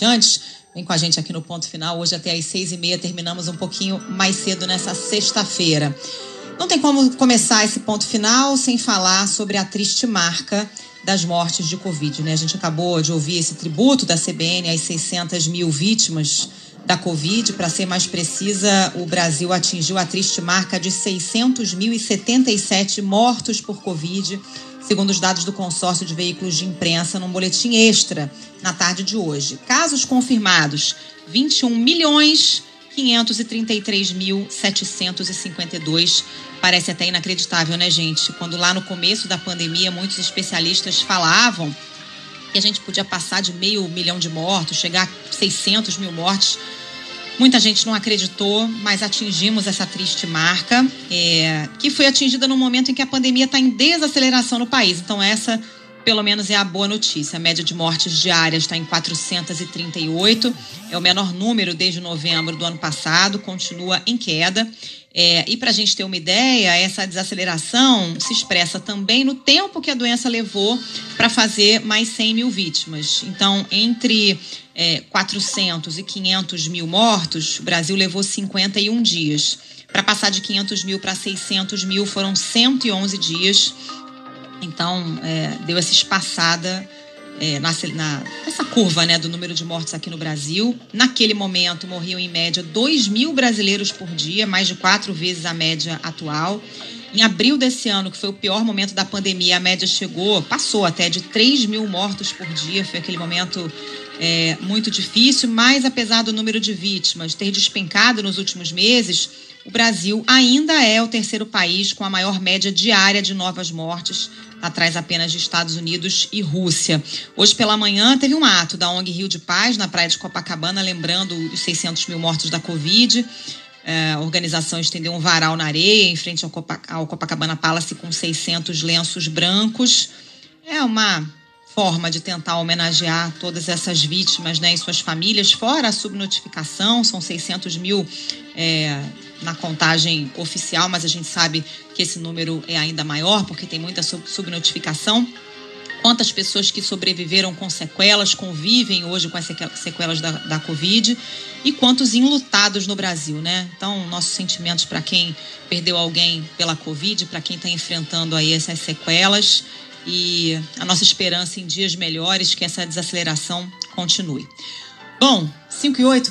Antes, vem com a gente aqui no ponto final. Hoje até às seis e meia terminamos um pouquinho mais cedo nessa sexta-feira. Não tem como começar esse ponto final sem falar sobre a triste marca das mortes de Covid. Né? A gente acabou de ouvir esse tributo da CBN às 600 mil vítimas da Covid. Para ser mais precisa, o Brasil atingiu a triste marca de 600.077 mortos por Covid segundo os dados do consórcio de veículos de imprensa, num boletim extra na tarde de hoje. Casos confirmados: 21 milhões 533.752. Parece até inacreditável, né, gente? Quando lá no começo da pandemia, muitos especialistas falavam que a gente podia passar de meio milhão de mortos, chegar a 600 mil mortes. Muita gente não acreditou, mas atingimos essa triste marca, é, que foi atingida no momento em que a pandemia está em desaceleração no país. Então, essa, pelo menos, é a boa notícia. A média de mortes diárias está em 438, é o menor número desde novembro do ano passado, continua em queda. É, e para a gente ter uma ideia, essa desaceleração se expressa também no tempo que a doença levou para fazer mais 100 mil vítimas. Então, entre é, 400 e 500 mil mortos, o Brasil levou 51 dias. Para passar de 500 mil para 600 mil foram 111 dias. Então, é, deu essa espaçada é, na, na, nessa curva né, do número de mortes aqui no Brasil. Naquele momento, morriam em média 2 mil brasileiros por dia, mais de quatro vezes a média atual. Em abril desse ano, que foi o pior momento da pandemia, a média chegou, passou até de 3 mil mortos por dia. Foi aquele momento é, muito difícil, mas apesar do número de vítimas ter despencado nos últimos meses, o Brasil ainda é o terceiro país com a maior média diária de novas mortes, atrás apenas de Estados Unidos e Rússia. Hoje pela manhã teve um ato da ONG Rio de Paz na praia de Copacabana, lembrando os 600 mil mortos da Covid. É, a organização estendeu um varal na areia em frente ao, ao Copacabana Palace com 600 lenços brancos. É uma forma de tentar homenagear todas essas vítimas né, e suas famílias, fora a subnotificação, são 600 mil é, na contagem oficial, mas a gente sabe que esse número é ainda maior, porque tem muita subnotificação. Quantas pessoas que sobreviveram com sequelas convivem hoje com as sequelas da, da Covid e quantos enlutados no Brasil, né? Então, nossos sentimentos para quem perdeu alguém pela Covid, para quem está enfrentando aí essas sequelas e a nossa esperança em dias melhores que essa desaceleração continue. Bom, 5 e 8, vamos